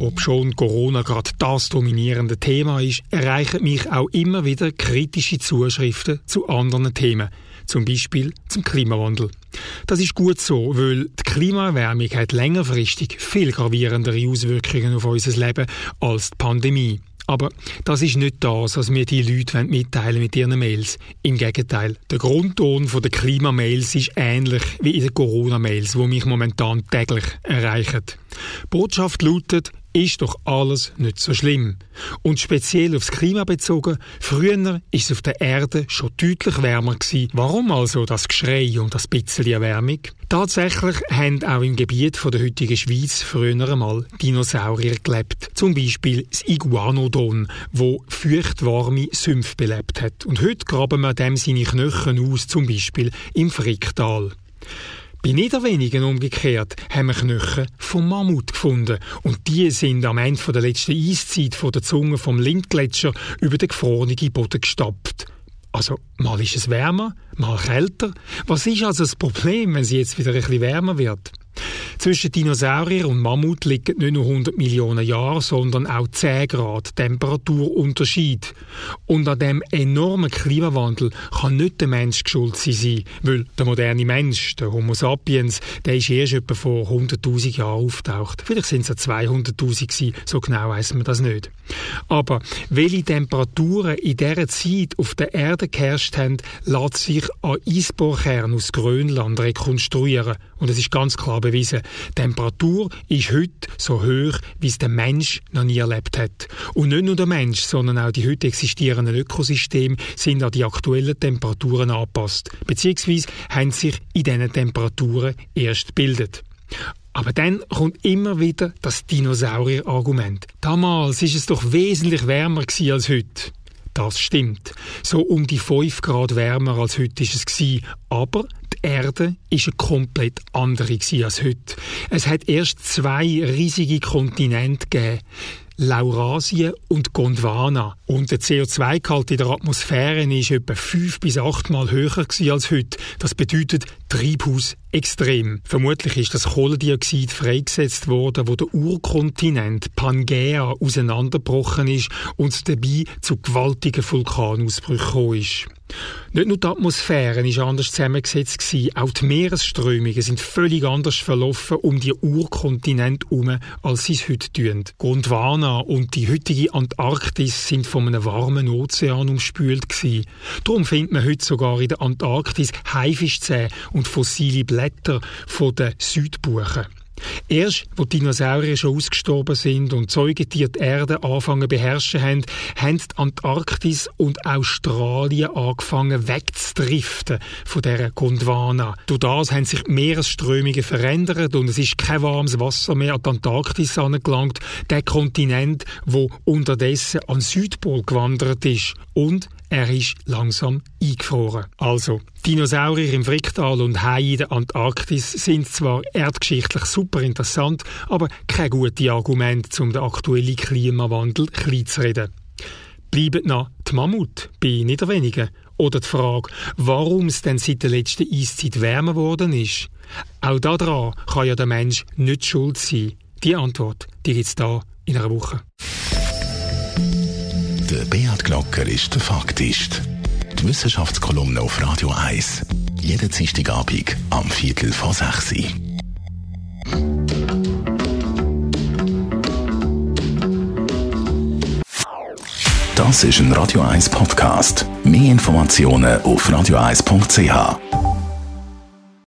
Ob schon Corona gerade das dominierende Thema ist, erreichen mich auch immer wieder kritische Zuschriften zu anderen Themen, zum Beispiel zum Klimawandel. Das ist gut so, weil die Klimaerwärmung hat längerfristig viel gravierendere Auswirkungen auf unser Leben als die Pandemie. Aber das ist nicht das, was mir die Leute mitteilen mit ihren Mails. Im Gegenteil, der Grundton der Klimamails ist ähnlich wie in den Corona-Mails, die mich momentan täglich erreichen. Die Botschaft lautet, ist doch alles nicht so schlimm. Und speziell aufs Klima bezogen, früher ist es auf der Erde schon deutlich wärmer gewesen. Warum also das Geschrei und das bisschen Erwärmung? Tatsächlich haben auch im Gebiet der heutigen Schweiz früher einmal Dinosaurier gelebt. Zum Beispiel das Iguanodon, wo feuchtwarme Sümpfe belebt hat. Und heute graben wir dem seine Knochen aus, zum Beispiel im Fricktal. Bei Niederwenigen umgekehrt haben wir Knochen vom Mammut gefunden und die sind am Ende der letzten Eiszeit von der Zunge vom Lindgletscher über den gefrorenen Boden gestapft. Also, mal ist es wärmer, mal kälter. Was ist also das Problem, wenn es jetzt wieder ein bisschen wärmer wird? Zwischen Dinosaurier und Mammut liegen nicht nur 100 Millionen Jahre, sondern auch 10 Grad Temperaturunterschied. Und an dem enormen Klimawandel kann nicht der Mensch geschuld sein, weil der moderne Mensch, der Homo sapiens, der ist erst etwa vor 100.000 Jahren auftaucht. Vielleicht sind es ja 200.000 gewesen, so genau weiß man das nicht. Aber welche Temperaturen in dieser Zeit auf der Erde geherrscht haben, lässt sich an Eisbohrkernen aus Grönland rekonstruieren. Und es ist ganz klar bewiesen, Temperatur ist heute so hoch, wie es der Mensch noch nie erlebt hat. Und nicht nur der Mensch, sondern auch die heute existierenden Ökosysteme sind an die aktuellen Temperaturen angepasst, beziehungsweise haben sich in diesen Temperaturen erst gebildet. Aber dann kommt immer wieder das Dinosaurier-Argument. Damals ist es doch wesentlich wärmer als heute. Das stimmt. So um die 5 Grad wärmer als heute ist es. Aber die Erde ist eine komplett andere als heute. Es hat erst zwei riesige Kontinente gegeben. Laurasien und Gondwana. Und der CO2-Gehalt in der Atmosphäre ist etwa fünf bis achtmal höher als heute. Das bedeutet Treibhaus extrem. Vermutlich ist das Kohlendioxid freigesetzt worden, wo der Urkontinent Pangea auseinandergebrochen ist und dabei zu gewaltigen Vulkanausbrüchen gekommen ist. Nicht nur die Atmosphäre ist anders zusammengesetzt auch die Meeresströmungen sind völlig anders verlaufen um die Urkontinent herum, als sie es heute tun. Gondwana und die heutige Antarktis sind von einem warmen Ozean umspült. Darum findet man heute sogar in der Antarktis Haifischzähne und fossile Blätter von den Südbuchen. Erst, wo die Dinosaurier schon ausgestorben sind und Säugetiere die Erde anfangen beherrschen haben, haben die Antarktis und Australien angefangen wegzudriften von dieser Gondwana. Durch das haben sich die Meeresströmungen verändert und es ist kein warmes Wasser mehr an die Antarktis angelangt, der Kontinent, wo unterdessen an Südpol gewandert ist. Und er ist langsam eingefroren. Also, Dinosaurier im Fricktal und Haie in der Antarktis sind zwar erdgeschichtlich super interessant, aber kein gutes Argument, um den aktuellen Klimawandel klein zu reden. Bleiben noch die Mammut bei Niederwenigen oder die Frage, warum es denn seit der letzten Eiszeit wärmer geworden ist. Auch daran kann ja der Mensch nicht schuld sein. Die Antwort, die gibt's da in einer Woche. Beat Glocker ist der Faktist. Die Wissenschaftskolumne auf Radio 1. Jeden Dienstagabend am Viertel vor 6 Uhr. Das ist ein Radio 1 Podcast. Mehr Informationen auf radio1.ch.